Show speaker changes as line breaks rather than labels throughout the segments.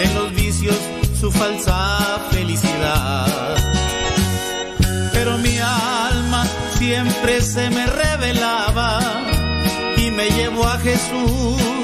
en los vicios su falsa felicidad. Pero mi alma siempre se me revelaba y me llevó a Jesús,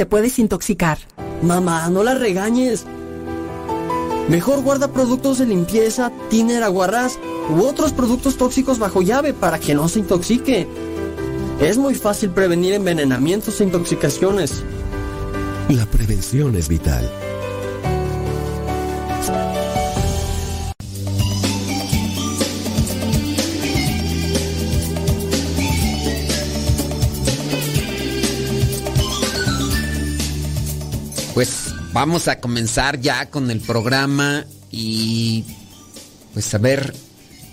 Te puedes intoxicar?
Mamá, no la regañes. Mejor guarda productos de limpieza, tiner, aguarrás u otros productos tóxicos bajo llave para que no se intoxique. Es muy fácil prevenir envenenamientos e intoxicaciones.
La prevención es vital.
Vamos a comenzar ya con el programa y pues a ver,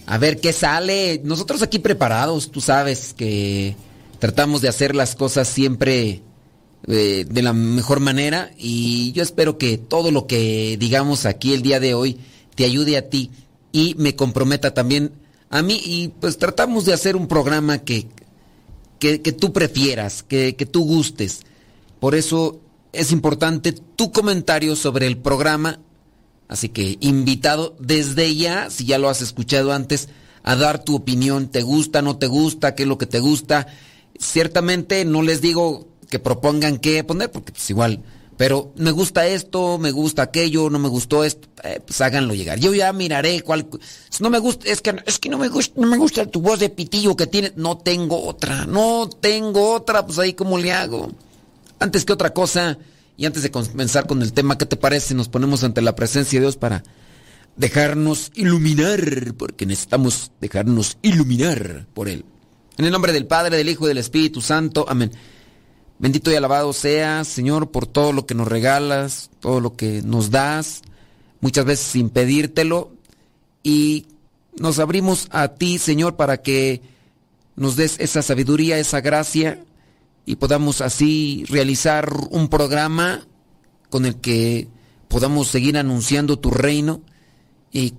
a ver qué sale. Nosotros aquí preparados, tú sabes que tratamos de hacer las cosas siempre eh, de la mejor manera y yo espero que todo lo que digamos aquí el día de hoy te ayude a ti y me comprometa también a mí y pues tratamos de hacer un programa que, que, tú prefieras, que, que tú gustes. Por eso es importante tu comentario sobre el programa. Así que invitado desde ya, si ya lo has escuchado antes, a dar tu opinión. ¿Te gusta, no te gusta? ¿Qué es lo que te gusta? Ciertamente no les digo que propongan qué poner, porque es igual. Pero me gusta esto, me gusta aquello, no me gustó esto, eh, pues háganlo llegar. Yo ya miraré cuál. Si no me gusta, es que, es que no me gusta, no me gusta tu voz de pitillo que tienes. No tengo otra, no tengo otra, pues ahí cómo le hago. Antes que otra cosa, y antes de comenzar con el tema, ¿qué te parece? Nos ponemos ante la presencia de Dios para dejarnos iluminar, porque necesitamos dejarnos iluminar por Él. En el nombre del Padre, del Hijo y del Espíritu Santo. Amén. Bendito y alabado sea, Señor, por todo lo que nos regalas, todo lo que nos das, muchas veces sin pedírtelo. Y nos abrimos a ti, Señor, para que nos des esa sabiduría, esa gracia y podamos así realizar un programa con el que podamos seguir anunciando tu reino y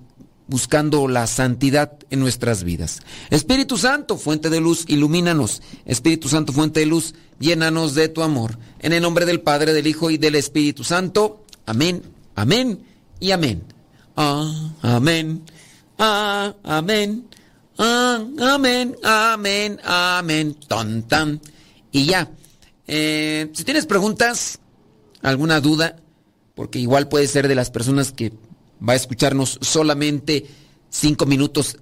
buscando la santidad en nuestras vidas. Espíritu Santo, fuente de luz, ilumínanos. Espíritu Santo, fuente de luz, llénanos de tu amor. En el nombre del Padre, del Hijo y del Espíritu Santo. Amén, amén y amén. Ah, amén. Ah, amén. Ah, amén, amén, amén. Tan. Y ya. Eh, si tienes preguntas, alguna duda, porque igual puede ser de las personas que va a escucharnos solamente cinco minutos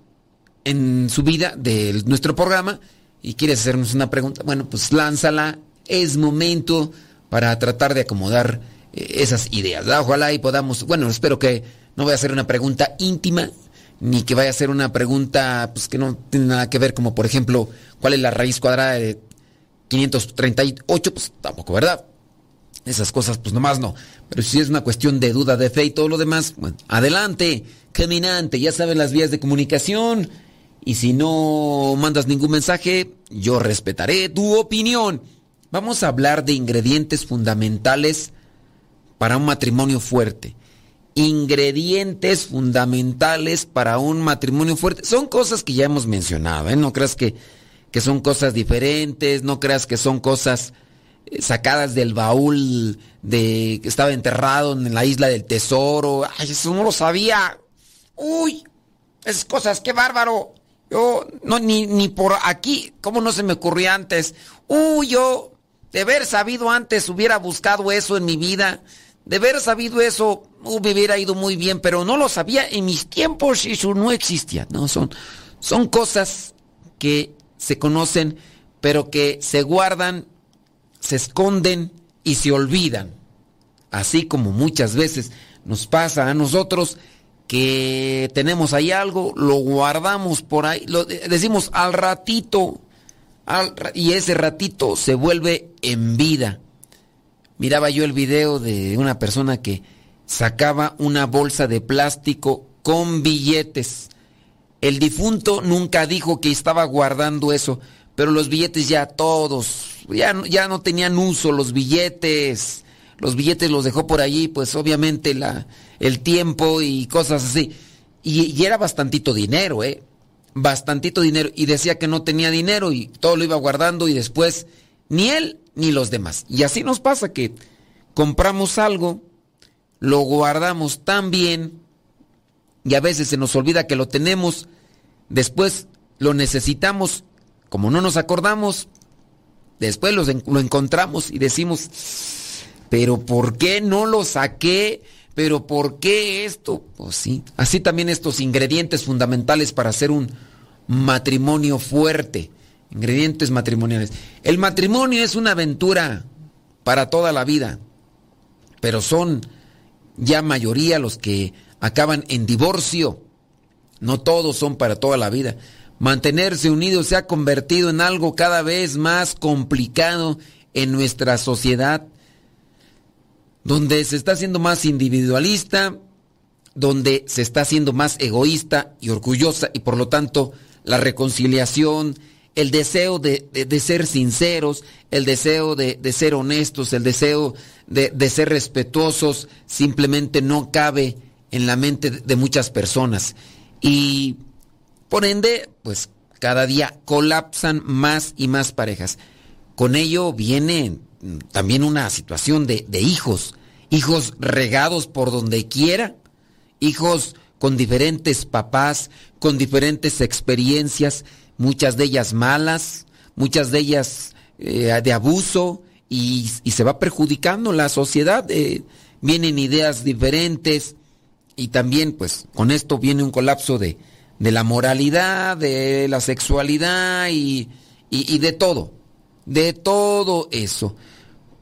en su vida de nuestro programa y quieres hacernos una pregunta, bueno, pues lánzala. Es momento para tratar de acomodar eh, esas ideas. Ojalá y podamos, bueno, espero que no vaya a ser una pregunta íntima, ni que vaya a ser una pregunta pues, que no tiene nada que ver, como por ejemplo, ¿cuál es la raíz cuadrada de 538, pues tampoco, ¿verdad? Esas cosas, pues nomás no. Pero si es una cuestión de duda de fe y todo lo demás, bueno, adelante, caminante, ya saben las vías de comunicación. Y si no mandas ningún mensaje, yo respetaré tu opinión. Vamos a hablar de ingredientes fundamentales para un matrimonio fuerte. Ingredientes fundamentales para un matrimonio fuerte. Son cosas que ya hemos mencionado, ¿eh? No creas que que son cosas diferentes, no creas que son cosas eh, sacadas del baúl de que estaba enterrado en la isla del tesoro. Ay, eso no lo sabía. Uy, esas cosas, qué bárbaro. Yo, no, ni, ni por aquí, ¿cómo no se me ocurrió antes? Uy, yo, de haber sabido antes, hubiera buscado eso en mi vida. De haber sabido eso, me hubiera ido muy bien, pero no lo sabía en mis tiempos y eso no existía. No, son, son cosas que se conocen, pero que se guardan, se esconden y se olvidan. Así como muchas veces nos pasa a nosotros que tenemos ahí algo, lo guardamos por ahí, lo decimos al ratito, y ese ratito se vuelve en vida. Miraba yo el video de una persona que sacaba una bolsa de plástico con billetes el difunto nunca dijo que estaba guardando eso, pero los billetes ya todos, ya, ya no tenían uso los billetes. Los billetes los dejó por allí, pues obviamente la, el tiempo y cosas así. Y, era bastantito dinero, ¿eh? Bastantito dinero. Y decía que no tenía dinero y todo lo iba guardando y después ni él ni los demás. Y así nos pasa que compramos algo, lo guardamos tan bien y a veces se nos olvida que lo tenemos, después lo necesitamos como no nos acordamos, después lo encontramos y decimos, pero ¿por qué no lo saqué? ¿Pero por qué esto? Pues sí, así también estos ingredientes fundamentales para hacer un matrimonio fuerte. Ingredientes matrimoniales. El matrimonio es una aventura para toda la vida, pero son ya mayoría los que acaban en divorcio. No todos son para toda la vida. Mantenerse unidos se ha convertido en algo cada vez más complicado en nuestra sociedad, donde se está haciendo más individualista, donde se está haciendo más egoísta y orgullosa y por lo tanto la reconciliación, el deseo de, ser sinceros, el deseo de, ser honestos, el deseo de, ser respetuosos, simplemente no cabe en la mente de muchas personas. Y por ende, pues cada día colapsan más y más parejas. Con ello viene también una situación de, de hijos, hijos regados por donde quiera, hijos con diferentes papás, con diferentes experiencias, muchas de ellas malas, muchas de ellas eh, de abuso, y, se va perjudicando la sociedad. Eh, vienen ideas diferentes y también pues con esto viene un colapso de, de la moralidad, de la sexualidad y, y, de todo, de todo eso.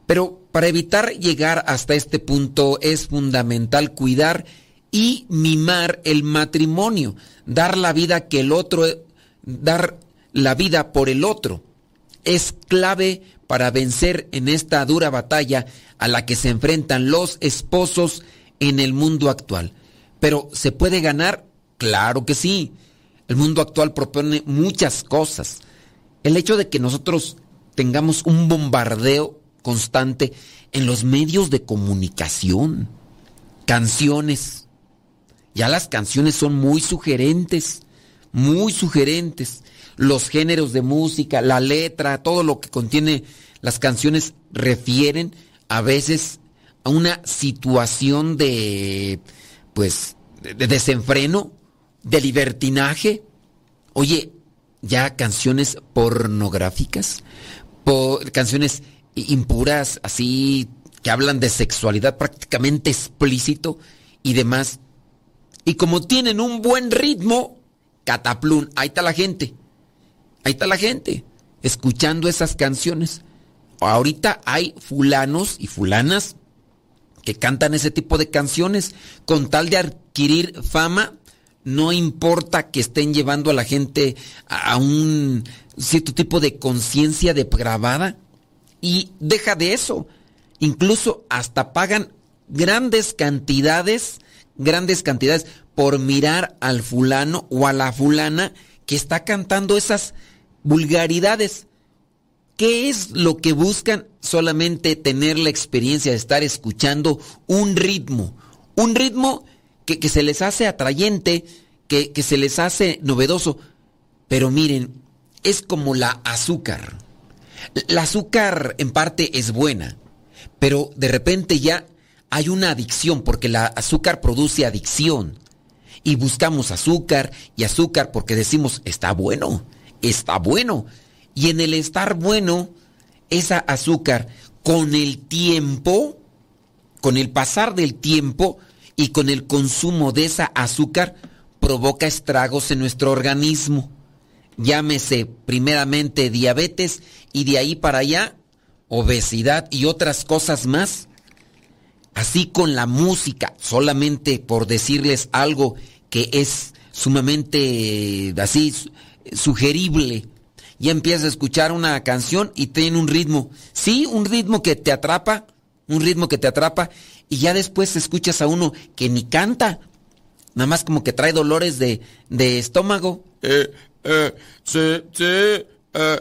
Pero para evitar llegar hasta este punto es fundamental cuidar y mimar el matrimonio, dar la vida que el otro dar la vida por el otro. Es clave para vencer en esta dura batalla a la que se enfrentan los esposos en el mundo actual. Pero ¿se puede ganar? Claro que sí. El mundo actual propone muchas cosas. El hecho de que nosotros tengamos un bombardeo constante en los medios de comunicación, canciones. Ya las canciones son muy sugerentes muy sugerentes. Los géneros de música, la letra, todo lo que contiene las canciones refieren a veces a una situación de, pues, de desenfreno, de libertinaje. Oye, ya canciones pornográficas, canciones impuras, así, que hablan de sexualidad prácticamente explícito y demás. Y como tienen un buen ritmo, Cataplún, ahí está la gente. Ahí está la gente escuchando esas canciones. Ahorita hay fulanos y fulanas que cantan ese tipo de canciones con tal de adquirir fama. No importa que estén llevando a la gente a un cierto tipo de conciencia depravada. Y deja de eso. Incluso hasta pagan grandes cantidades, grandes cantidades por mirar al fulano o a la fulana que está cantando esas vulgaridades. ¿Qué es lo que buscan? Solamente tener la experiencia de estar escuchando un ritmo. Un ritmo que, se les hace atrayente, que, que se les hace novedoso. Pero miren, es como la azúcar. La azúcar en parte es buena, pero de repente ya hay una adicción porque la azúcar produce adicción y buscamos azúcar y azúcar porque decimos, está bueno, está bueno. Y en el estar bueno, esa azúcar con el tiempo, con el pasar del tiempo y con el consumo de esa azúcar, provoca estragos en nuestro organismo. Llámese primeramente diabetes y de ahí para allá obesidad y otras cosas más. Así con la música, solamente por decirles algo que es sumamente así sugerible. Ya empiezas a escuchar una canción y tiene un ritmo. Sí, un ritmo que te atrapa, un ritmo que te atrapa y ya después escuchas a uno que ni canta, nada más como que trae dolores de, de estómago. Eh, eh, eh, eh,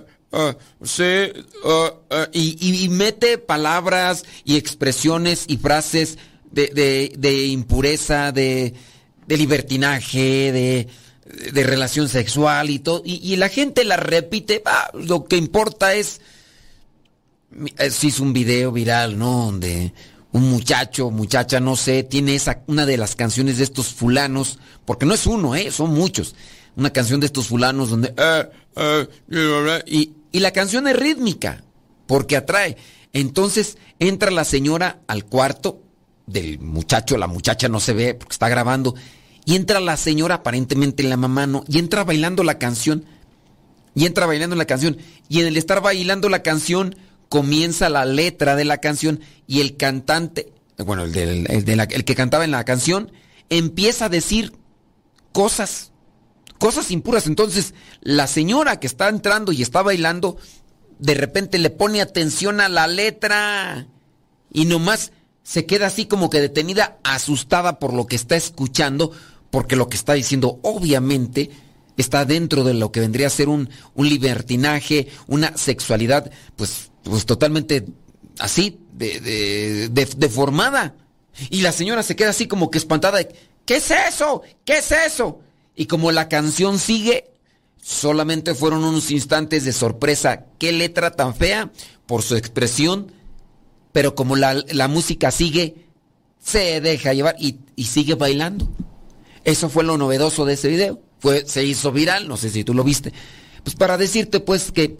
y, y, mete palabras y expresiones y frases de, de, de impureza, de, de libertinaje, de, de relación sexual y todo. Y, la gente la repite. lo que importa es. Si es un video viral, ¿no? Donde un muchacho, muchacha, no sé, tiene esa, una de las canciones de estos fulanos, porque no es uno, ¿eh? Son muchos. una canción de estos fulanos donde... "Eh, eh", y la canción es rítmica, porque atrae. Entonces entra la señora al cuarto del muchacho, la muchacha no se ve porque está grabando, y entra la señora, aparentemente la mamá no, y entra bailando la canción, y entra bailando la canción, y en el estar bailando la canción comienza la letra de la canción y el cantante, bueno, el, el de la- el que cantaba en la canción, empieza a decir cosas, cosas impuras. Entonces, la señora que está entrando y está bailando, de repente le pone atención a la letra. Y nomás se queda así como que detenida, asustada por lo que está escuchando, porque lo que está diciendo obviamente está dentro de lo que vendría a ser un, un libertinaje, una sexualidad pues, pues totalmente así, de, de- de- deformada. Y la señora se queda así como que espantada de, ¿qué es eso? ¿Qué es eso? Y como la canción sigue, solamente fueron unos instantes de sorpresa. ¿Qué letra tan fea? Por su expresión, pero como la, la música sigue, se deja llevar y sigue bailando. Eso fue lo novedoso de ese video. Fue, se hizo viral, no sé si tú lo viste. Pues para decirte pues que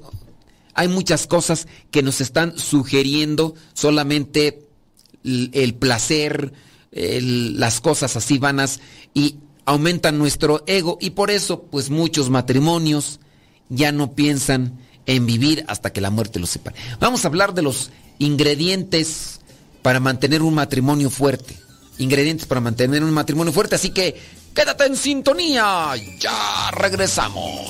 hay muchas cosas que nos están sugiriendo solamente el, placer, las cosas así vanas y aumentan nuestro ego y por eso pues muchos matrimonios ya no piensan en vivir hasta que la muerte los separe. Vamos a hablar de los ingredientes para mantener un matrimonio fuerte. Ingredientes para mantener un matrimonio fuerte, así que quédate en sintonía. Ya regresamos.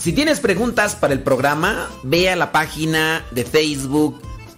Si tienes preguntas para el programa, ve a la página de Facebook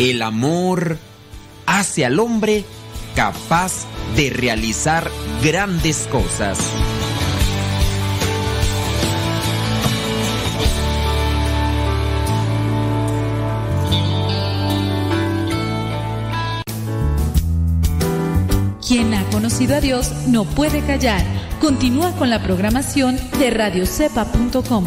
El amor hace al hombre capaz de realizar grandes cosas.
Quien ha conocido a Dios no puede callar. Continúa con la programación de radiocepa.com.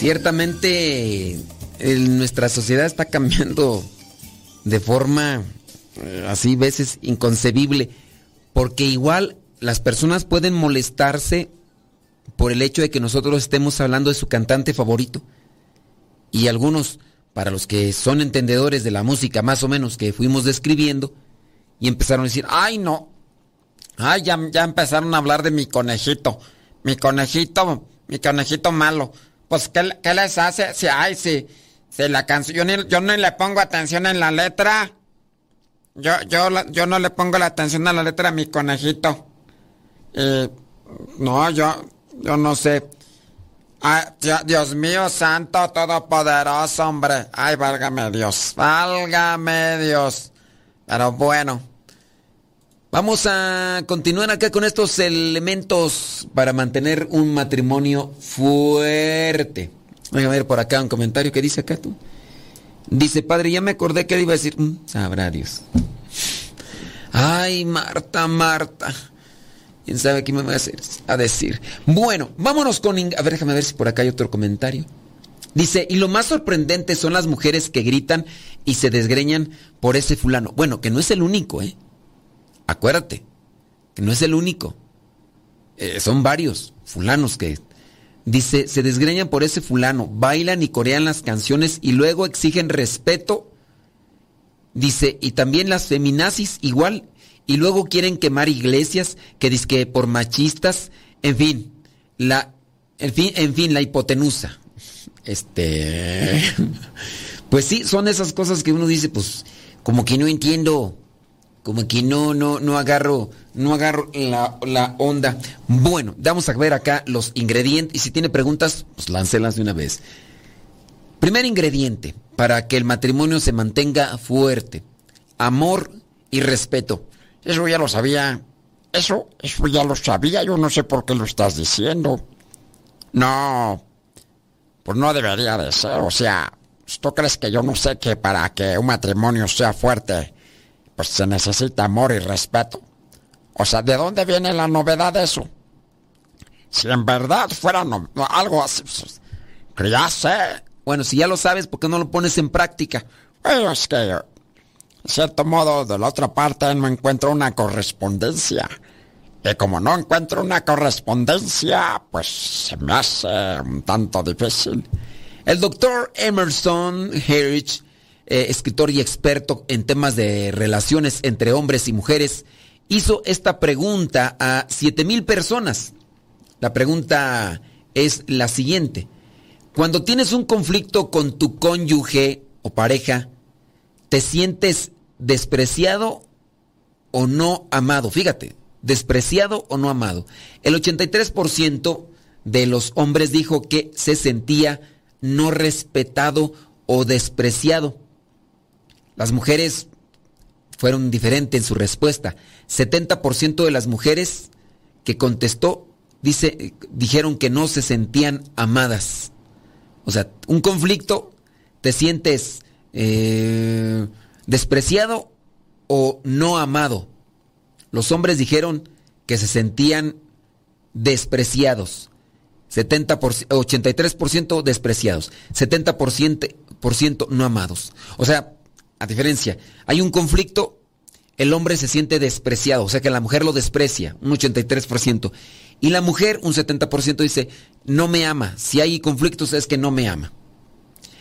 Ciertamente nuestra sociedad está cambiando de forma eh, así veces inconcebible, porque igual las personas pueden molestarse por el hecho de que nosotros estemos hablando de su cantante favorito. Y algunos, para los que son entendedores de la música más o menos que fuimos describiendo, y empezaron a decir, ay no, ay ya, ya empezaron a hablar de mi conejito, mi conejito, mi conejito malo. Pues, ¿qué, qué les hace? Si, ay, si, si la canción, yo yo ni le pongo atención en la letra. Yo, yo, yo no le pongo la atención a la letra a mi conejito. Y, no, yo, yo no sé. Ay, Dios mío, santo, todopoderoso, hombre. Ay, válgame Dios, válgame Dios. Pero bueno. Vamos a continuar acá con estos elementos para mantener un matrimonio fuerte. Voy a ver por acá un comentario que dice acá tú. Dice, padre, ya me acordé que iba a decir. Mm, sabrá Dios. Ay, Marta, Marta. ¿Quién sabe qué me va a, hacer, a decir? Bueno, vámonos con... A ver, déjame ver si por acá hay otro comentario. Dice, y lo más sorprendente son las mujeres que gritan y se desgreñan por ese fulano. Bueno, que no es el único, ¿eh? Acuérdate, que no es el único. Eh, son varios fulanos que... Dice, se desgreñan por ese fulano, bailan y corean las canciones y luego exigen respeto. Dice, y también las feminazis igual, y luego quieren quemar iglesias, que dice por machistas, en fin, la, en fin, en fin, la hipotenusa. Este, pues sí, son esas cosas que uno dice, pues, como que no entiendo, como que no, no, no agarro, no agarro la, la, onda. Bueno, vamos a ver acá los ingredientes. Y si tiene preguntas, pues láncelas de una vez. Primer ingrediente para que el matrimonio se mantenga fuerte. Amor y respeto.
Eso ya lo sabía. Eso, eso ya lo sabía. Yo no sé por qué lo estás diciendo. No, pues no debería de ser. O sea, ¿tú crees que yo no sé que para que un matrimonio sea fuerte, pues se necesita amor y respeto? O sea, ¿de dónde viene la novedad de eso? Si en verdad fuera algo así, pues, que ya sé.
Bueno, si ya lo sabes, ¿por qué no lo pones en práctica?
Bueno, es que, de cierto modo, de la otra parte no encuentro una correspondencia. Y como no encuentro una correspondencia, pues se me hace un tanto difícil.
El doctor Emerson Herridge, eh, escritor y experto en temas de relaciones entre hombres y mujeres, hizo esta pregunta a 7000 personas. La pregunta es la siguiente. Cuando tienes un conflicto con tu cónyuge o pareja, ¿te sientes despreciado o no amado? Fíjate, despreciado o no amado. El 83% de los hombres dijo que se sentía no respetado o despreciado. Las mujeres fueron diferentes en su respuesta. 70% de las mujeres que contestó dice, dijeron que no se sentían amadas. O sea, un conflicto, te sientes eh, despreciado o no amado. Los hombres dijeron que se sentían despreciados. 70 83% despreciados. 70% no amados. O sea, a diferencia, hay un conflicto, el hombre se siente despreciado, o sea que la mujer lo desprecia, un 83%. Y la mujer, un 70% dice, no me ama. Si hay conflictos es que no me ama.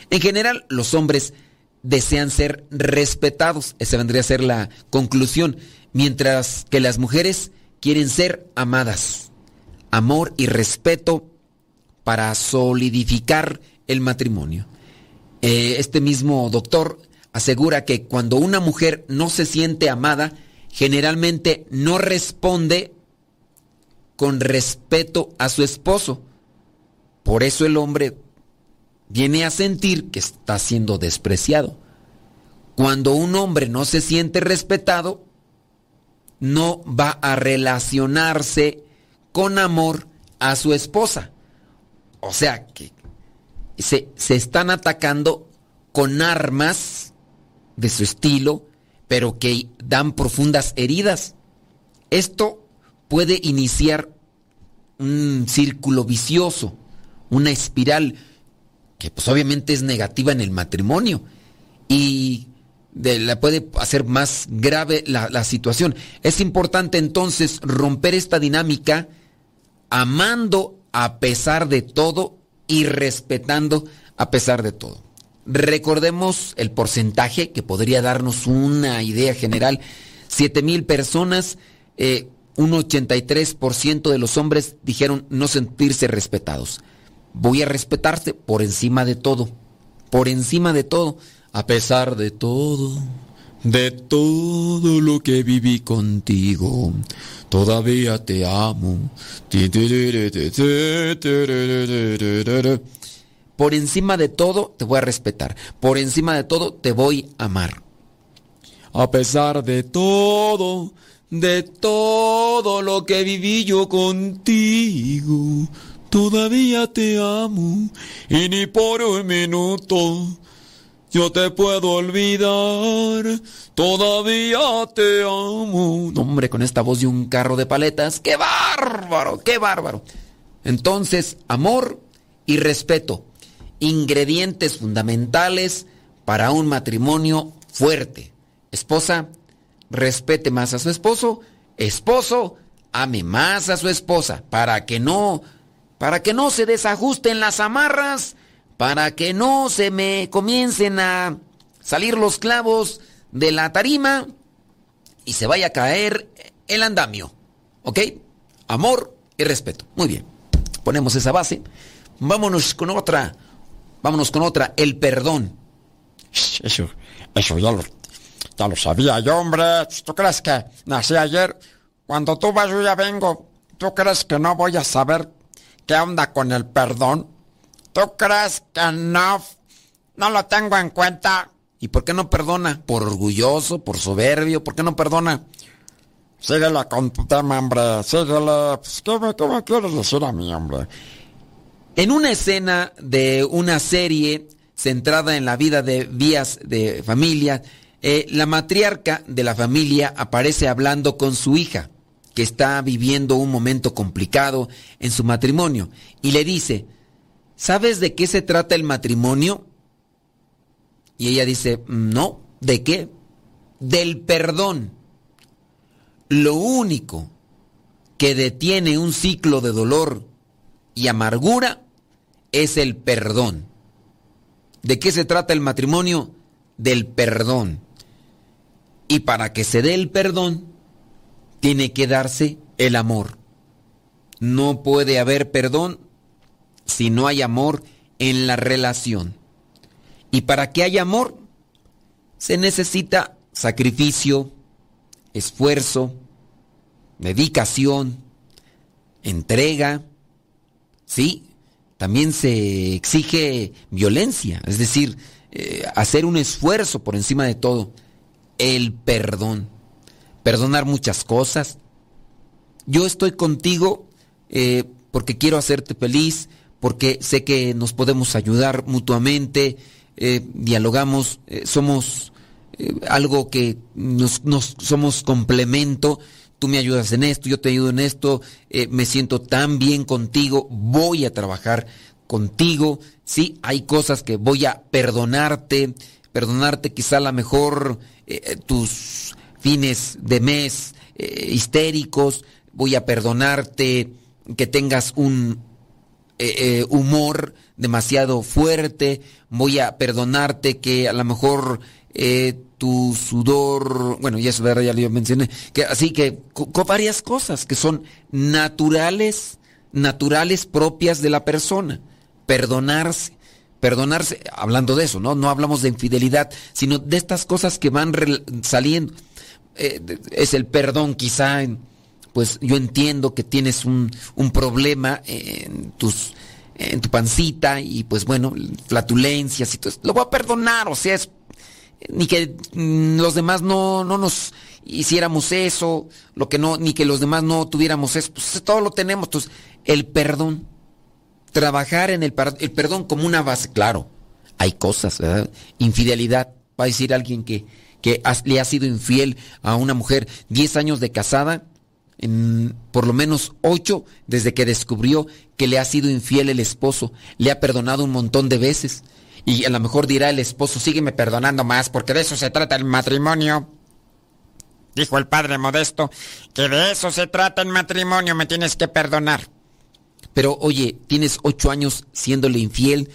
En general, los hombres desean ser respetados. Esa vendría a ser la conclusión mientras que las mujeres quieren ser amadas. Amor y respeto para solidificar el matrimonio. Eh, este mismo doctor asegura que cuando una mujer no se siente amada, generalmente no responde con respeto a su esposo. Por eso el hombre viene a sentir que está siendo despreciado. Cuando un hombre no se siente respetado, no va a relacionarse con amor a su esposa. O sea que se, se, están atacando con armas de su estilo, pero que dan profundas heridas. Esto puede iniciar un círculo vicioso, una espiral que pues obviamente es negativa en el matrimonio y la puede hacer más grave la situación. Es importante entonces romper esta dinámica amando a pesar de todo y respetando a pesar de todo. Recordemos el porcentaje que podría darnos una idea general. 7 mil personas, eh, un 83% de los hombres dijeron no sentirse respetados. Voy a respetarte por encima de todo, por encima de todo a pesar de todo, de todo lo que viví contigo, todavía te amo. Por encima de todo te voy a respetar, por encima de todo te voy a amar. A pesar de todo, de todo lo que viví yo contigo, todavía te amo y ni por un minuto yo te puedo olvidar, todavía te amo. hombre, con esta voz de un carro de paletas, qué bárbaro, qué bárbaro. Entonces, amor y respeto, ingredientes fundamentales para un matrimonio fuerte. Esposa, respete más a su esposo, esposo, ame más a su esposa, para que no, para que no se desajusten las amarras para que no se me comiencen a salir los clavos de la tarima y se vaya a caer el andamio. ¿Ok? Amor y respeto. Muy bien. Ponemos esa base. Vámonos con otra. Vámonos con otra. El perdón.
Eso, eso ya lo, ya lo sabía yo, hombre. ¿Tú crees que nací ayer? Cuando tú vas, yo ya vengo. ¿Tú crees que no voy a saber qué onda con el perdón? ¿Tú crees que no, no lo tengo en cuenta?
¿Y por qué no perdona? ¿Por orgulloso? ¿Por soberbio? ¿Por qué no perdona?
Síguela con tu tema, hombre. Síguela. Pues, ¿qué, me, quieres decir a mí, hombre?
En una escena de una serie centrada en la vida de vías de familia, eh, la matriarca de la familia aparece hablando con su hija, que está viviendo un momento complicado en su matrimonio, y le dice, ¿sabes de qué se trata el matrimonio? Y ella dice, no, ¿de qué? Del perdón. Lo único que detiene un ciclo de dolor y amargura es el perdón. ¿De qué se trata el matrimonio? Del perdón. Y para que se dé el perdón, tiene que darse el amor. No puede haber perdón si no hay amor en la relación. Y para que haya amor, se necesita sacrificio, esfuerzo, dedicación, entrega, ¿sí? También se exige violencia, es decir, eh, hacer un esfuerzo por encima de todo, el perdón, perdonar muchas cosas. Yo estoy contigo eh, porque quiero hacerte feliz, porque sé que nos podemos ayudar mutuamente, eh, dialogamos, somos algo que nos, somos complemento. Tú me ayudas en esto, yo te ayudo en esto, me siento tan bien contigo, voy a trabajar contigo. Sí, hay cosas que voy a perdonarte, perdonarte quizá a lo mejor tus fines de mes histéricos, voy a perdonarte que tengas un, eh, eh, humor demasiado fuerte, voy a perdonarte que a lo mejor eh, tu sudor, bueno, ya eso ya lo mencioné, que así que con varias cosas que son naturales, naturales propias de la persona, perdonarse. Perdonarse, hablando de eso, ¿no? No hablamos de infidelidad, sino de estas cosas que van saliendo. es el perdón quizá pues yo entiendo que tienes un, problema en tus en tu pancita y pues bueno, flatulencias y todo. Lo voy a perdonar, o sea, es, ni que mm, los demás no, no nos hiciéramos eso, lo que no, ni que los demás no tuviéramos eso, pues todo lo tenemos. Entonces, el perdón, trabajar en el, perdón como una base, claro, hay cosas, ¿verdad? Infidelidad, va a decir alguien que, que le ha sido infiel a una mujer 10 años de casada, por lo menos ocho desde que descubrió que le ha sido infiel el esposo. Le ha perdonado un montón de veces. Y a lo mejor dirá el esposo, sígueme perdonando más, porque de eso se trata el matrimonio. Dijo el padre modesto, que de eso se trata el matrimonio, me tienes que perdonar. Pero oye, tienes ocho años siéndole infiel,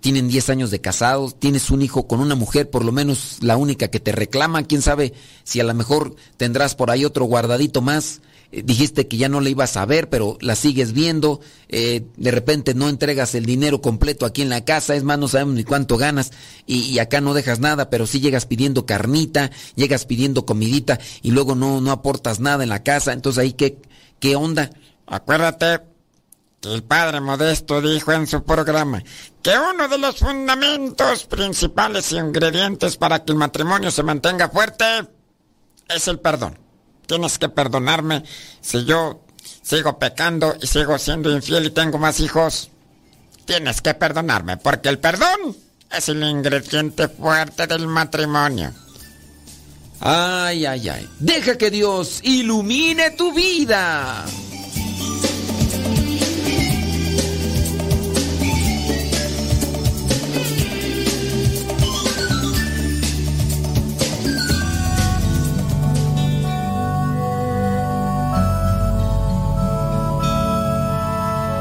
tienen diez años de casados, tienes un hijo con una mujer, por lo menos la única que te reclama, quién sabe si a lo mejor tendrás por ahí otro guardadito más. Eh, dijiste que ya no la ibas a ver, pero la sigues viendo, eh, de repente no entregas el dinero completo aquí en la casa, es más, no sabemos ni cuánto ganas, y, acá no dejas nada, pero sí llegas pidiendo carnita, llegas pidiendo comidita, y luego no, no aportas nada en la casa, entonces ahí qué, qué onda. Acuérdate que el padre Modesto dijo en su programa que uno de los fundamentos principales y ingredientes para que el matrimonio se mantenga fuerte es el perdón tienes que perdonarme si yo sigo pecando y sigo siendo infiel y tengo más hijos. Tienes que perdonarme, porque el perdón
es el ingrediente fuerte del matrimonio.
Ay, ay, ay. Deja que Dios ilumine tu vida.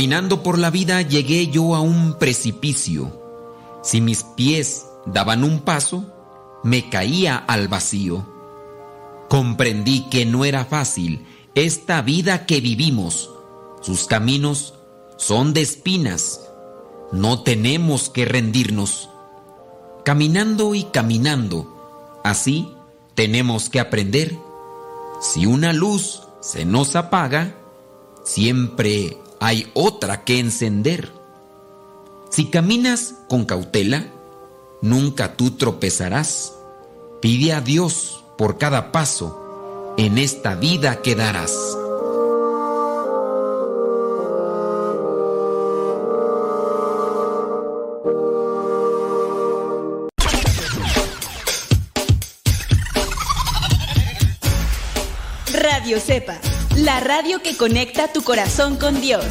Caminando por la vida llegué yo a un precipicio. Si mis pies daban un paso, me caía al vacío. Comprendí que no era fácil esta vida que vivimos. Sus caminos son de espinas. No tenemos que rendirnos. Caminando y caminando, así tenemos que aprender. Si una luz se nos apaga, siempre hay otra que encender. Si caminas con cautela, nunca tú tropezarás. Pide a Dios por cada paso, en esta vida quedarás.
Radio Cepa, la radio que conecta tu corazón con Dios.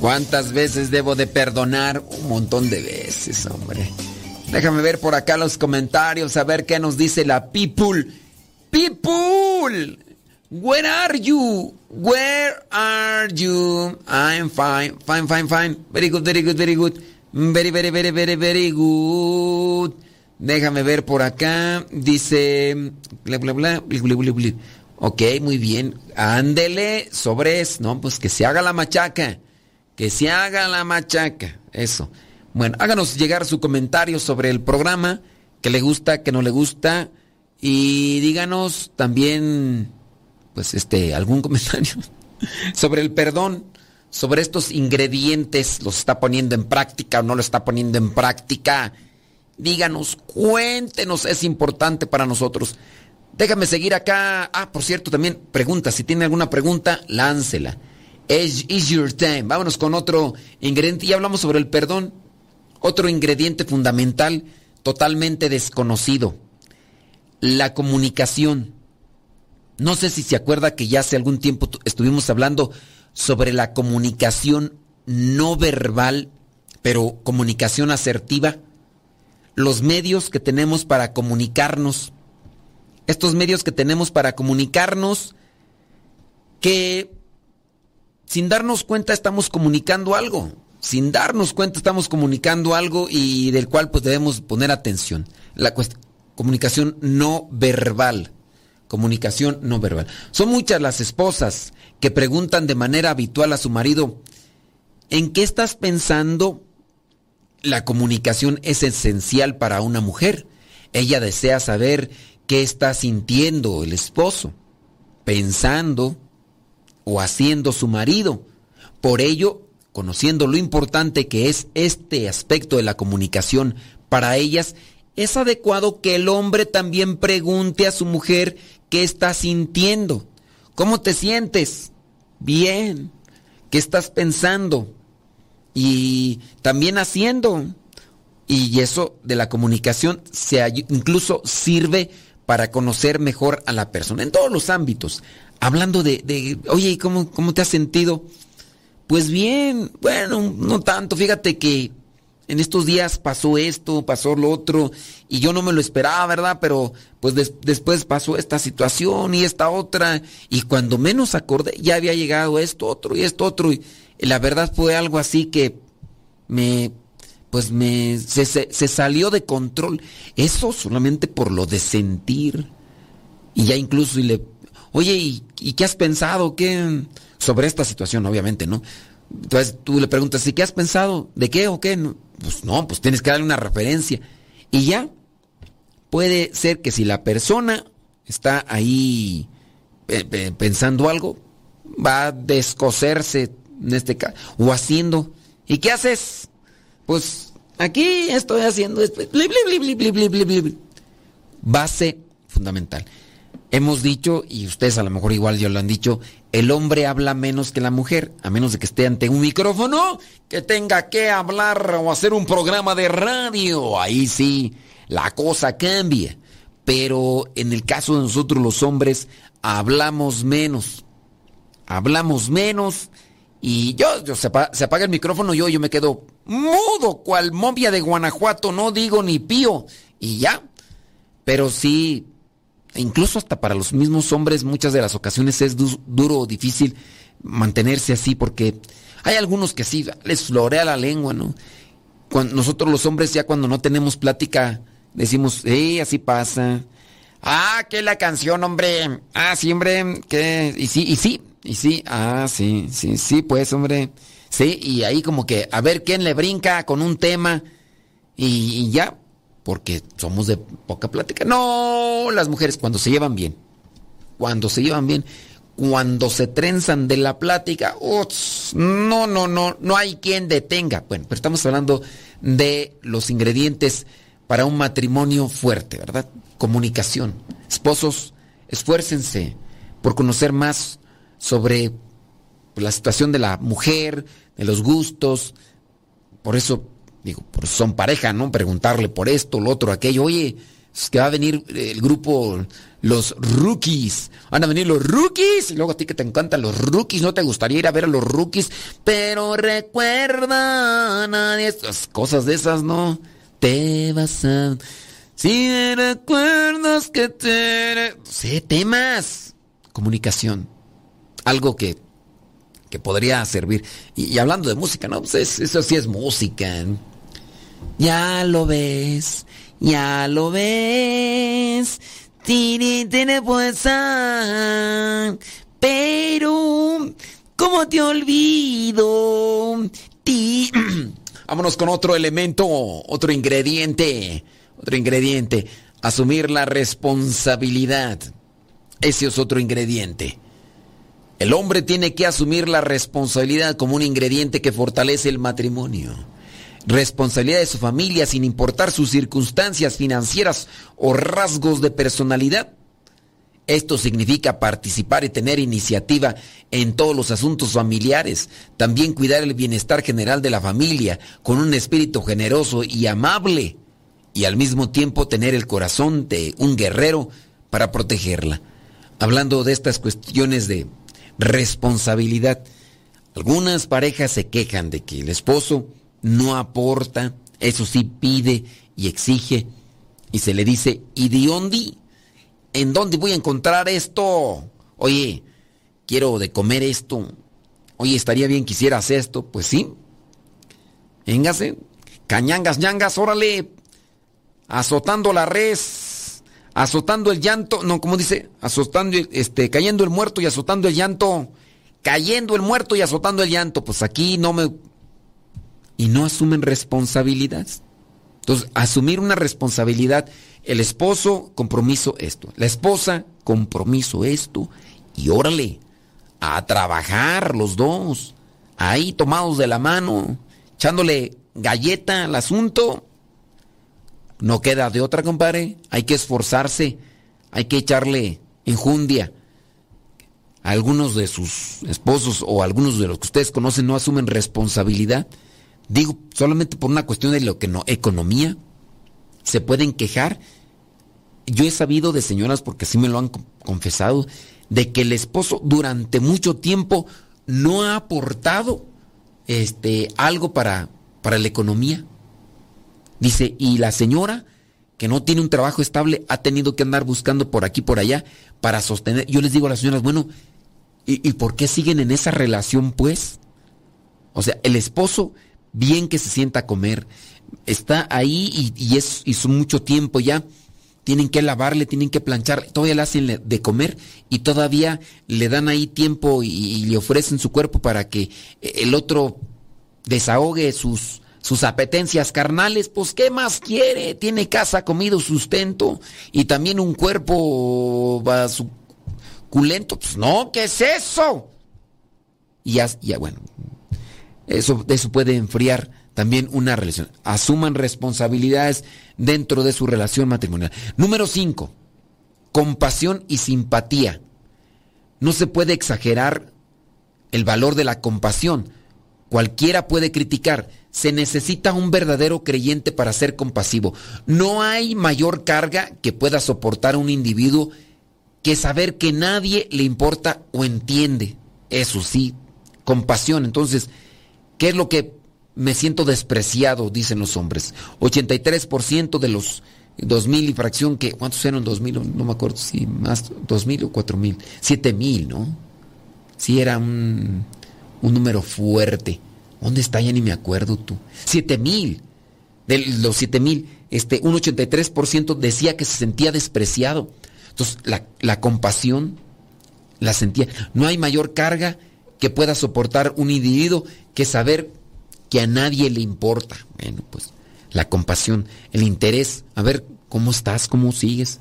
¿Cuántas veces debo de perdonar? Un montón de veces, hombre. Déjame ver por acá los comentarios, a ver qué nos dice la people. People, where are you? Where are you? I'm fine, fine, fine, fine. Very good, very good, very good. Very, very, very, very, very good. Déjame ver por acá. Dice. Bla, bla, bla. Ok, muy bien. Ándele, sobres. No, pues que se haga la machaca. Que se haga la machaca. Eso. Bueno, háganos llegar su comentario sobre el programa. Que le gusta, que no le gusta. Y díganos también, pues, este, algún comentario sobre el perdón, sobre estos ingredientes. ¿Los está poniendo en práctica o no lo está poniendo en práctica? Díganos, cuéntenos, es importante para nosotros. Déjame seguir acá. Ah, por cierto, también pregunta. Si tiene alguna pregunta, láncela. Is, is your time. Vámonos con otro ingrediente. Ya hablamos sobre el perdón. Otro ingrediente fundamental, totalmente desconocido. La comunicación. No sé si se acuerda que ya hace algún tiempo estuvimos hablando sobre la comunicación no verbal, pero comunicación asertiva. Los medios que tenemos para comunicarnos. Estos medios que tenemos para comunicarnos que sin darnos cuenta estamos comunicando algo. Sin darnos cuenta estamos comunicando algo y del cual pues debemos poner atención. La comunicación no verbal. Comunicación no verbal. Son muchas las esposas que preguntan de manera habitual a su marido, ¿en qué estás pensando? La comunicación es esencial para una mujer. Ella desea saber qué está sintiendo el esposo, pensando o haciendo su marido. Por ello, conociendo lo importante que es este aspecto de la comunicación para ellas, es adecuado que el hombre también pregunte a su mujer qué está sintiendo. ¿Cómo te sientes? Bien. ¿Qué estás pensando? Y también haciendo. Y eso de la comunicación se, incluso sirve para conocer mejor a la persona en todos los ámbitos. Hablando de, de oye, ¿cómo, ¿cómo te has sentido? Pues bien, bueno, no tanto. Fíjate que en estos días pasó esto, pasó lo otro, y yo no me lo esperaba, ¿verdad? Pero pues después pasó esta situación y esta otra, y cuando menos acordé, ya había llegado esto otro y esto otro, y la verdad fue algo así que me, pues me, se, se, salió de control. Eso solamente por lo de sentir. Y ya incluso y le, oye, ¿y, ¿y qué has pensado? ¿Qué? Sobre esta situación, obviamente, ¿no? Entonces tú le preguntas, ¿y qué has pensado? ¿De qué o qué? Pues no, pues tienes que darle una referencia. Y ya, puede ser que si la persona está ahí pensando algo, va a descoserse en este caso, o haciendo. ¿Y qué haces? Pues aquí estoy haciendo esto. Base fundamental. Hemos dicho, y ustedes a lo mejor igual ya lo han dicho, el hombre habla menos que la mujer, a menos de que esté ante un micrófono, que tenga que hablar o hacer un programa de radio. Ahí sí, la cosa cambia. Pero en el caso de nosotros los hombres, hablamos menos. Hablamos menos. Y yo, yo se, apaga, el micrófono, yo, yo me quedo mudo, cual momia de Guanajuato, no digo ni pío. Y ya. Pero sí, incluso hasta para los mismos hombres muchas de las ocasiones es duro o difícil mantenerse así porque hay algunos que sí les florea la lengua, ¿no? Cuando nosotros los hombres ya cuando no tenemos plática decimos, eh, así pasa. Ah, que la canción, hombre. Ah, sí, hombre, que y sí, y sí, y sí. Ah, sí, sí, sí, pues, hombre. Sí, y ahí como que a ver quién le brinca con un tema y ya, porque somos de poca plática. No, las mujeres cuando se llevan bien, cuando se llevan bien, cuando se trenzan de la plática, no, no, no, no hay quien detenga. Bueno, pero estamos hablando de los ingredientes para un matrimonio fuerte, ¿verdad? Comunicación. Esposos, esfuércense por conocer más sobre la situación de la mujer, de los gustos. Por eso digo, por son pareja, ¿no? Preguntarle por esto, lo otro, aquello. Oye, es que va a venir el grupo, los rookies. Van a venir los rookies. Y luego a ti que te encantan los rookies, no te gustaría ir a ver a los rookies. Pero recuerda, nadie. Estas cosas de esas, ¿no? Te vas a. Si recuerdas que te. Sí, temas. Comunicación. Algo que que podría servir. Y, hablando de música, ¿no? Pues eso sí es música. Ya lo ves, ya lo ves. Tiri, tiene Pero, ¿cómo te olvido? Ti. Vámonos con otro elemento, otro ingrediente. Otro ingrediente. Asumir la responsabilidad. Ese es otro ingrediente. El hombre tiene que asumir la responsabilidad como un ingrediente que fortalece el matrimonio responsabilidad de su familia sin importar sus circunstancias financieras o rasgos de personalidad. Esto significa participar y tener iniciativa en todos los asuntos familiares, también cuidar el bienestar general de la familia con un espíritu generoso y amable, y al mismo tiempo tener el corazón de un guerrero para protegerla. Hablando de estas cuestiones de responsabilidad, algunas parejas se quejan de que el esposo no aporta, eso sí pide y exige, y se le dice, ¿y de dónde? ¿En dónde voy a encontrar esto? Oye, quiero de comer esto. Oye, estaría bien que hicieras esto. Pues sí. Véngase. Cañangas, ñangas, órale. Azotando la res. Azotando el llanto. No, ¿cómo dice? Azotando, este, cayendo el muerto y azotando el llanto. cayendo el muerto y azotando el llanto. Pues aquí no me... Y no asumen responsabilidad. Entonces, asumir una responsabilidad, el esposo, compromiso esto. La esposa, compromiso esto. Y órale, a trabajar los dos. Ahí tomados de la mano, echándole galleta al asunto. No queda de otra, compadre. Hay que esforzarse. Hay que echarle enjundia algunos de sus esposos o algunos de los que ustedes conocen no asumen responsabilidad, digo, solamente por una cuestión de lo que no, economía, se pueden quejar. Yo he sabido de señoras, porque sí me lo han confesado, de que el esposo durante mucho tiempo no ha aportado este, algo para, para la economía. Dice, y la señora que no tiene un trabajo estable ha tenido que andar buscando por aquí, por allá, para sostener. Yo les digo a las señoras, bueno, ¿Y, por qué siguen en esa relación, pues? O sea, el esposo, bien que se sienta a comer, está ahí y, es hizo mucho tiempo ya. Tienen que lavarle, tienen que planchar, todavía le hacen de comer y todavía le dan ahí tiempo y, le ofrecen su cuerpo para que el otro desahogue sus, sus apetencias carnales, pues ¿qué más quiere? Tiene casa, comido, sustento y también un cuerpo va su pues no, ¿qué es eso? Y ya, ya bueno, eso, eso puede enfriar también una relación. Asuman responsabilidades dentro de su relación matrimonial. Número 5. Compasión y simpatía. No se puede exagerar el valor de la compasión. Cualquiera puede criticar. Se necesita un verdadero creyente para ser compasivo. No hay mayor carga que pueda soportar un individuo que saber que nadie le importa o entiende. Eso sí, compasión. Entonces, ¿qué es lo que me siento despreciado? Dicen los hombres. 83% de los 2.000 y fracción que... ¿Cuántos eran 2.000? No me acuerdo si más, 2.000 o 4.000. 7.000, ¿no? Sí, era un, un número fuerte. ¿Dónde está? Ya ni me acuerdo tú. 7.000. De los 7.000, este, un 83% decía que se sentía despreciado. Entonces, la, compasión la sentía. No hay mayor carga que pueda soportar un individuo que saber que a nadie le importa. Bueno, pues la compasión, el interés, a ver cómo estás, cómo sigues.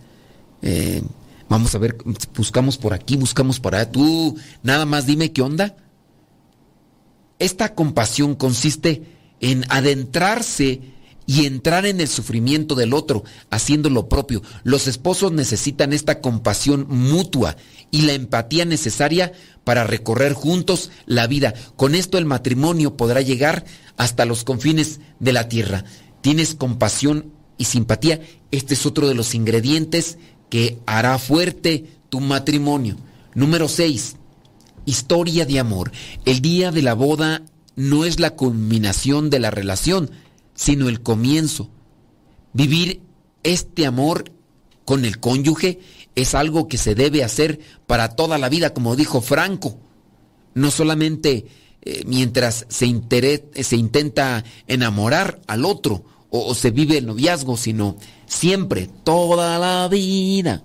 Eh, vamos a ver, buscamos por aquí, buscamos por allá. Tú, nada más dime qué onda. Esta compasión consiste en adentrarse y entrar en el sufrimiento del otro, haciendo lo propio. Los esposos necesitan esta compasión mutua y la empatía necesaria para recorrer juntos la vida. Con esto el matrimonio podrá llegar hasta los confines de la tierra. Tienes compasión y simpatía. Este es otro de los ingredientes que hará fuerte tu matrimonio. Número 6. Historia de amor. El día de la boda no es la culminación de la relación, sino el comienzo. Vivir este amor con el cónyuge es algo que se debe hacer para toda la vida, como dijo Franco. No solamente eh, mientras se, se, intenta enamorar al otro o, se vive el noviazgo, sino siempre, toda la vida,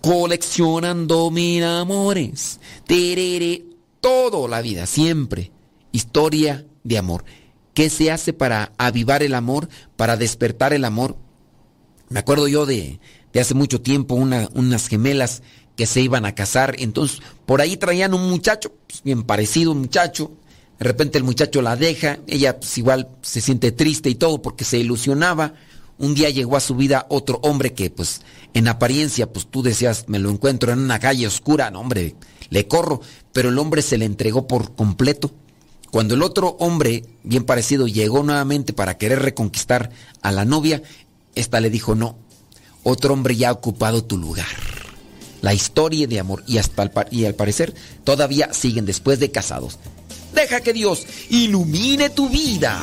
coleccionando mil amores, terere, toda la vida, siempre, historia de amor. ¿Qué se hace para avivar el amor, para despertar el amor? Me acuerdo yo de, hace mucho tiempo unas gemelas que se iban a casar, entonces por ahí traían un muchacho, pues, bien parecido, un muchacho, de repente el muchacho la deja, ella pues igual se siente triste y todo porque se ilusionaba. Un día llegó a su vida otro hombre que pues en apariencia pues tú decías, me lo encuentro en una calle oscura, no hombre, le corro, pero el hombre se le entregó por completo. Cuando el otro hombre, bien parecido, llegó nuevamente para querer reconquistar a la novia, esta le dijo no. Otro hombre ya ha ocupado tu lugar. La historia de amor y, hasta y al parecer todavía siguen después de casados. Deja que Dios ilumine tu vida.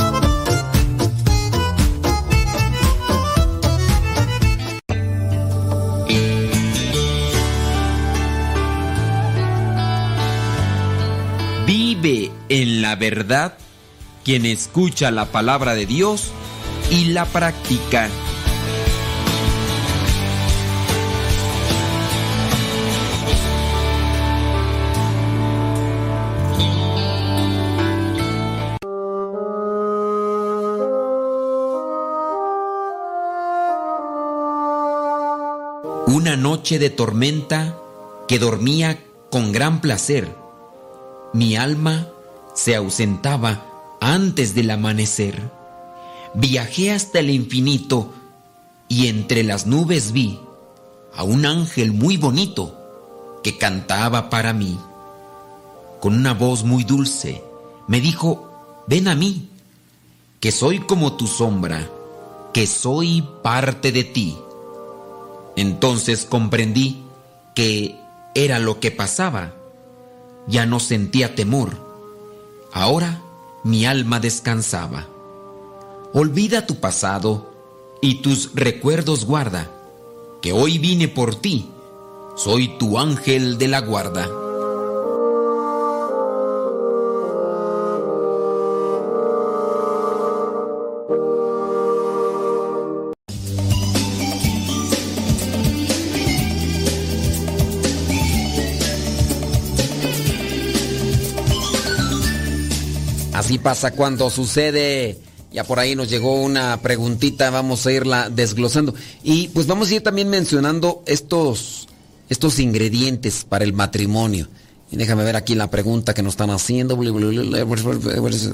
Vive en la verdad quien escucha la palabra de Dios y la practica. Una noche de tormenta que dormía con gran placer. Mi alma se ausentaba antes del amanecer. Viajé hasta el infinito y entre las nubes vi a un ángel muy bonito que cantaba para mí. Con una voz muy dulce me dijo, ven a mí, que soy como tu sombra, que soy parte de ti. Entonces comprendí que era lo que pasaba. Ya no sentía temor. Ahora mi alma descansaba. Olvida tu pasado y tus recuerdos guarda, que hoy vine por ti. Soy tu ángel de la guarda. Pasa cuando sucede. Ya por ahí nos llegó una preguntita, vamos a irla desglosando. Y pues vamos a ir también mencionando estos, estos ingredientes para el matrimonio. Y déjame ver aquí la pregunta que nos están haciendo.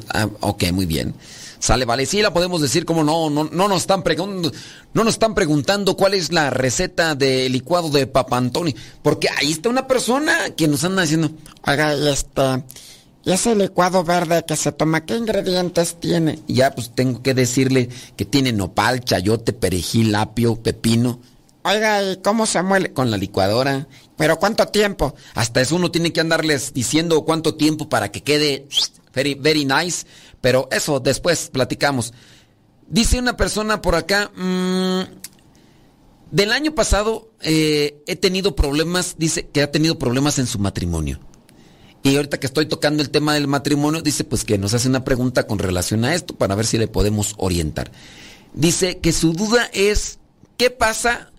Ah, ok, muy bien. Sale, vale. Sí, la podemos decir como no, no, no nos están preguntando, no nos están preguntando cuál es la receta de licuado de Papa Antonio. Porque ahí está una persona que nos anda diciendo,
y este, ¿y ese licuado verde que se toma, qué ingredientes tiene?
Y ya pues tengo que decirle que tiene nopal, chayote, perejil, apio, pepino.
Oiga, ¿y cómo se muele?
Con la licuadora.
¿Pero cuánto tiempo?
Hasta eso uno tiene que andarles diciendo cuánto tiempo para que quede very, very nice. Pero eso después platicamos. Dice una persona por acá, mm, del año pasado eh, he tenido problemas, dice que ha tenido problemas en su matrimonio. Y ahorita que estoy tocando el tema del matrimonio, dice pues que nos hace una pregunta con relación a esto para ver si le podemos orientar. Dice que su duda es, ¿qué pasa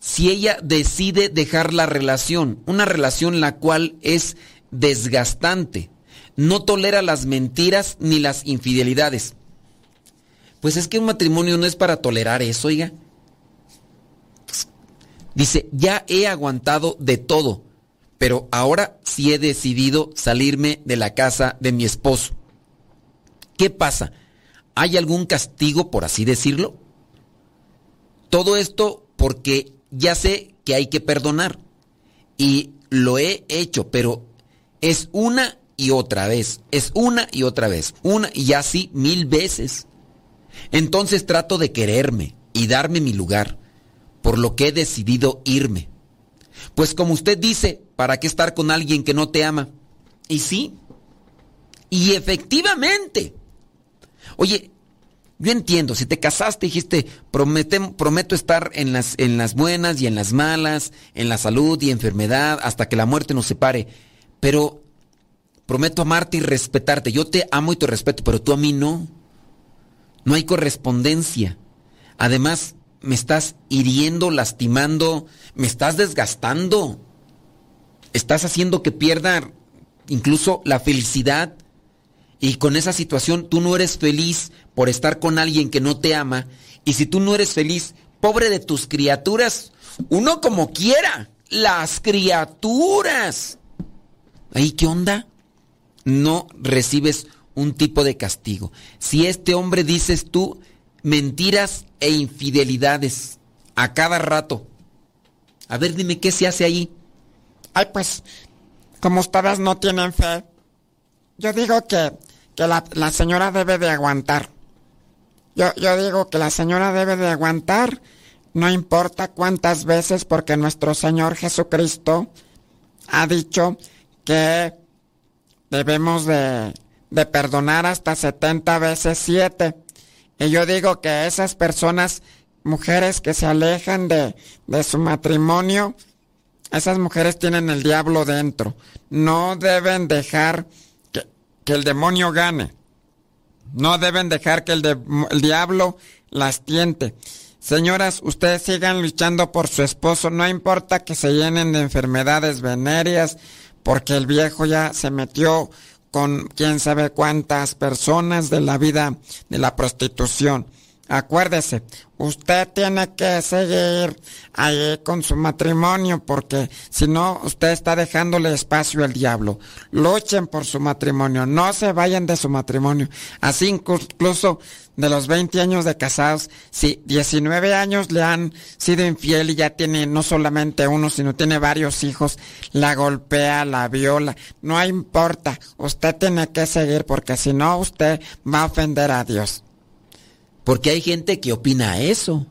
si ella decide dejar la relación? Una relación la cual es desgastante. No tolera las mentiras ni las infidelidades. Pues es que un matrimonio no es para tolerar eso, oiga. Dice, ya he aguantado de todo, pero ahora sí he decidido salirme de la casa de mi esposo. ¿Qué pasa? ¿Hay algún castigo, por así decirlo? Todo esto porque ya sé que hay que perdonar. Y lo he hecho, pero es una y otra vez. Es una y otra vez. Una y así mil veces. Entonces trato de quererme y darme mi lugar, por lo que he decidido irme. Pues como usted dice, ¿para qué estar con alguien que no te ama? Y sí. Y efectivamente. Oye, yo entiendo, si te casaste dijiste, prometo estar en las, en las buenas y en las malas, en la salud y enfermedad, hasta que la muerte nos separe. Pero prometo amarte y respetarte. Yo te amo y te respeto, pero tú a mí no. No hay correspondencia. Además, me estás hiriendo, lastimando, me estás desgastando. Estás haciendo que pierda incluso la felicidad. Y con esa situación tú no eres feliz por estar con alguien que no te ama. Y si tú no eres feliz, pobre de tus criaturas, uno como quiera, las criaturas. ¿Ahí qué onda? No recibes un tipo de castigo. Si este hombre dices tú mentiras e infidelidades a cada rato, a ver dime qué se hace ahí.
Ay, pues, como ustedes no tienen fe, yo digo que, que la, señora debe de aguantar. Yo, yo digo que la señora debe de aguantar, no importa cuántas veces, porque nuestro Señor Jesucristo ha dicho que debemos de, de perdonar hasta 70 veces 7. Y yo digo que esas personas, mujeres que se alejan de, de su matrimonio, esas mujeres tienen el diablo dentro. No deben dejar que, que el demonio gane. No deben dejar que el, de, el diablo las tiente. Señoras, ustedes sigan luchando por su esposo, no importa que se llenen de enfermedades venéreas, porque el viejo ya se metió con quién sabe cuántas personas de la vida de la prostitución. Acuérdese, usted tiene que seguir ahí con su matrimonio porque si no, usted está dejándole espacio al diablo. Luchen por su matrimonio, no se vayan de su matrimonio. Así incluso de los 20 años de casados, si 19 años le han sido infiel y ya tiene no solamente uno, sino tiene varios hijos, la golpea, la viola, no importa, usted tiene que seguir porque si no, usted va a ofender a Dios.
Porque hay gente que opina eso.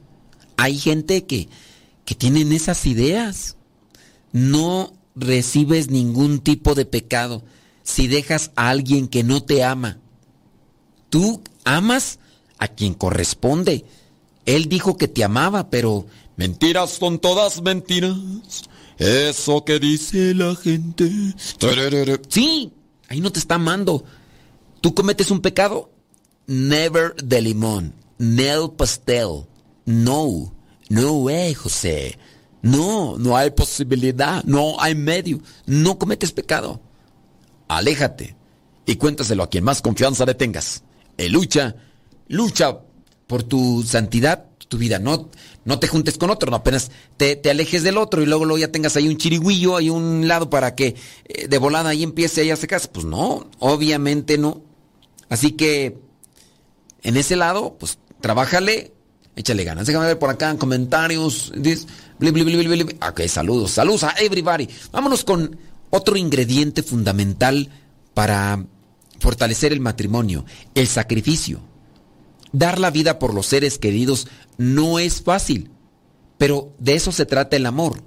Hay gente que, que tienen esas ideas. No recibes ningún tipo de pecado si dejas a alguien que no te ama. Tú amas a quien corresponde. Él dijo que te amaba, pero mentiras son todas mentiras. Eso que dice la gente. Sí, ahí no te está amando. Tú cometes un pecado, never de limón. Nel Pastel. No, no way, José. No, no hay posibilidad, no hay medio. No cometes pecado. Aléjate y cuéntaselo a quien más confianza le tengas. Eh, lucha, lucha por tu santidad, tu vida. No, no te juntes con otro, no apenas te, te alejes del otro y luego, luego ya tengas ahí un chirigüillo, ahí un lado para que eh, de volada ahí empiece ahí a secarse. Pues no, obviamente no. Así que en ese lado, pues trabájale, échale ganas. Déjame ver por acá en comentarios. Ok, saludos, saludos a everybody. Vámonos con otro ingrediente fundamental para fortalecer el matrimonio, el sacrificio. Dar la vida por los seres queridos no es fácil, pero de eso se trata el amor.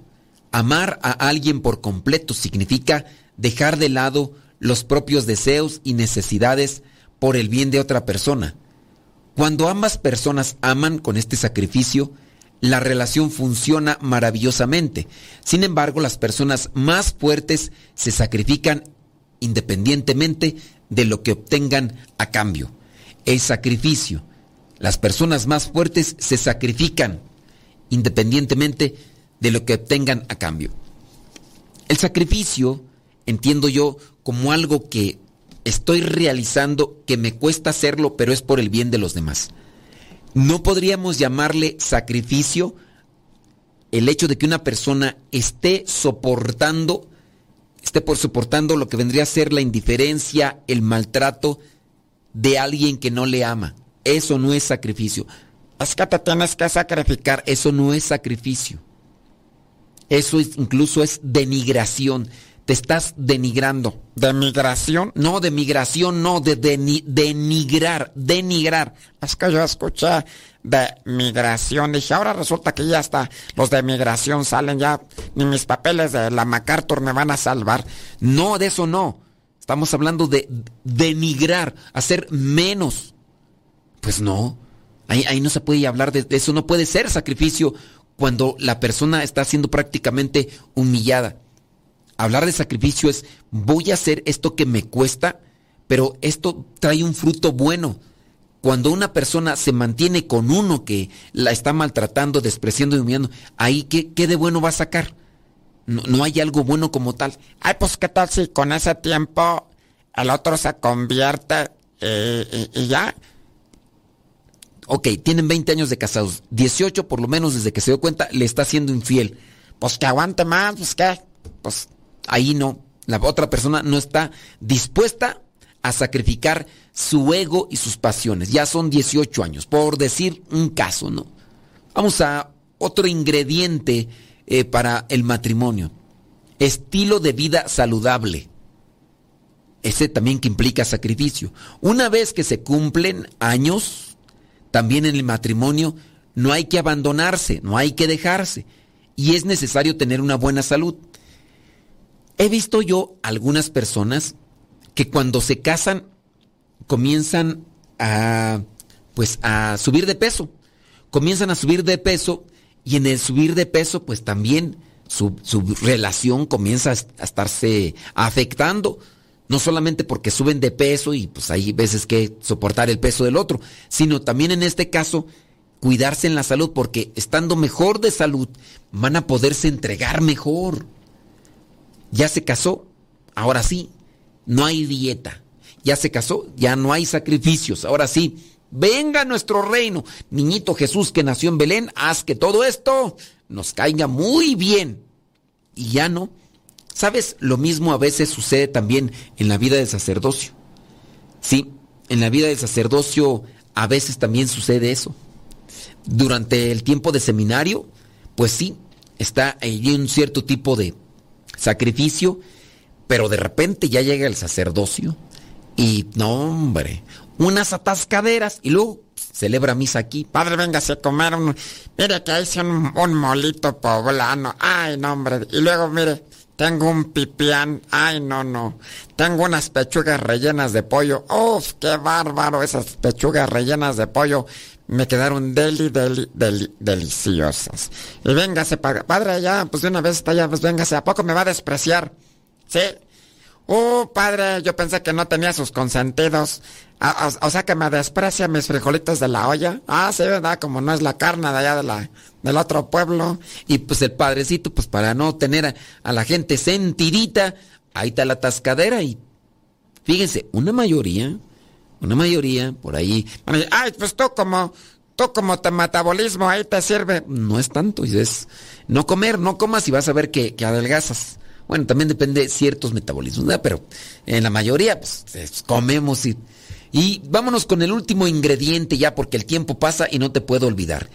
Amar a alguien por completo significa dejar de lado los propios deseos y necesidades por el bien de otra persona. Cuando ambas personas aman con este sacrificio, la relación funciona maravillosamente. Sin embargo, las personas más fuertes se sacrifican independientemente de lo que obtengan a cambio. El sacrificio. Las personas más fuertes se sacrifican independientemente de lo que obtengan a cambio. El sacrificio, entiendo yo, como algo que estoy realizando que me cuesta hacerlo, pero es por el bien de los demás. No podríamos llamarle sacrificio el hecho de que una persona esté soportando, esté por soportando lo que vendría a ser la indiferencia, el maltrato de alguien que no le ama. Eso no es sacrificio. Es que tienes que sacrificar. Eso no es sacrificio. Eso es, incluso es denigración te estás denigrando.
¿De migración?
No, de migración, no, de, denigrar, denigrar.
Es que yo escuché de migración, dije, ahora resulta que ya está, los de migración salen ya, ni mis papeles de la MacArthur me van a salvar.
No, de eso no. Estamos hablando de denigrar, hacer menos. Pues no, ahí, ahí no se puede hablar de eso, no puede ser sacrificio cuando la persona está siendo prácticamente humillada. Hablar de sacrificio es voy a hacer esto que me cuesta, pero esto trae un fruto bueno. Cuando una persona se mantiene con uno que la está maltratando, despreciando y humillando, ahí ¿qué, qué de bueno va a sacar? No, hay algo bueno como tal.
Ay, pues qué tal si con ese tiempo el otro se convierte y, ya.
Ok, tienen 20 años de casados. 18 por lo menos desde que se dio cuenta le está siendo infiel.
Pues que aguante más, pues qué.
Pues ahí no, la otra persona no está dispuesta a sacrificar su ego y sus pasiones. Ya son 18 años, por decir un caso, ¿no? Vamos a otro ingrediente eh, para el matrimonio, estilo de vida saludable. Ese también que implica sacrificio. Una vez que se cumplen años, también en el matrimonio, no hay que abandonarse, no hay que dejarse. Y es necesario tener una buena salud. He visto yo algunas personas que cuando se casan comienzan a pues a subir de peso. Comienzan a subir de peso y en el subir de peso pues también su, relación comienza a estarse afectando. No solamente porque suben de peso y pues hay veces que soportar el peso del otro, sino también en este caso cuidarse en la salud porque estando mejor de salud van a poderse entregar mejor. Ya se casó, ahora sí, no hay dieta. Ya se casó, ya no hay sacrificios, ahora sí, venga nuestro reino. Niñito Jesús que nació en Belén, haz que todo esto nos caiga muy bien. Y ya no. ¿Sabes? Lo mismo a veces sucede también en la vida del sacerdocio. Sí, en la vida del sacerdocio a veces también sucede eso. Durante el tiempo de seminario, pues sí, está ahí un cierto tipo de sacrificio, pero de repente ya llega el sacerdocio y no, hombre, unas atascaderas y luego celebra misa aquí.
Padre, véngase a comer un... Mire que hice un, un molito poblano. Ay, no, hombre. Y luego, mire, tengo un pipián. Ay, no, no. Tengo unas pechugas rellenas de pollo. Uf, qué bárbaro. Esas pechugas rellenas de pollo me quedaron deli, deli, deli, deliciosas. Y véngase, padre, ya, pues de una vez está ya, pues véngase. ¿A poco me va a despreciar? Sí. Oh, padre, yo pensé que no tenía sus consentidos. Ah, o, sea que me desprecia mis frijolitos de la olla. Ah, sí, ¿verdad? Como no es la carne de allá de la, del otro pueblo.
Y pues el padrecito, pues para no tener a, la gente sentidita, ahí está la tascadera y fíjense, una mayoría, una mayoría por ahí.
Ay, pues tú como, tú como te metabolismo ahí te sirve.
No es tanto, es no comer, no comas y vas a ver que, que adelgazas. Bueno, también depende de ciertos metabolismos, pero en la mayoría pues, comemos y y vámonos con el último ingrediente ya, porque el tiempo pasa y no te puedo olvidar.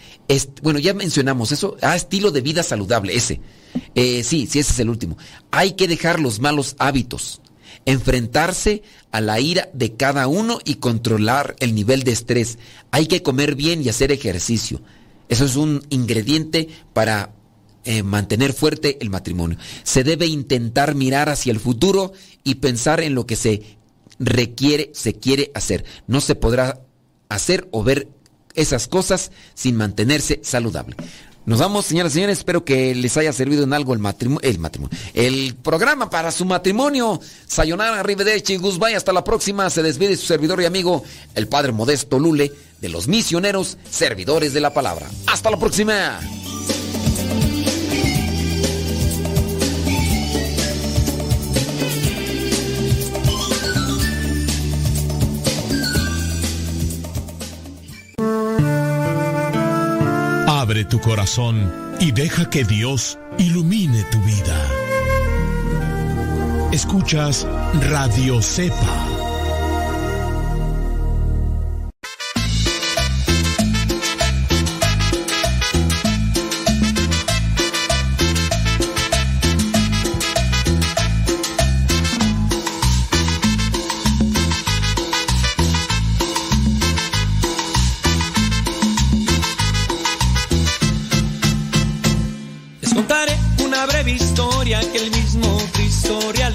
bueno, ya mencionamos eso. Ah, estilo de vida saludable, ese. Eh, sí, sí, ese es el último. Hay que dejar los malos hábitos, enfrentarse a la ira de cada uno y controlar el nivel de estrés. Hay que comer bien y hacer ejercicio. Eso es un ingrediente para eh, mantener fuerte el matrimonio. Se debe intentar mirar hacia el futuro y pensar en lo que se requiere, se quiere hacer. No se podrá hacer o ver esas cosas sin mantenerse saludable. Nos vamos, señoras y señores. Espero que les haya servido en algo el matrimonio, el matrimonio, el programa para su matrimonio. Sayonara, Arrivederci, Guzmán. Hasta la próxima. Se despide su servidor y amigo, el Padre Modesto Lule, de los misioneros, servidores de la palabra. Hasta la próxima.
Tu corazón y deja que Dios ilumine tu vida. Escuchas Radio Cepa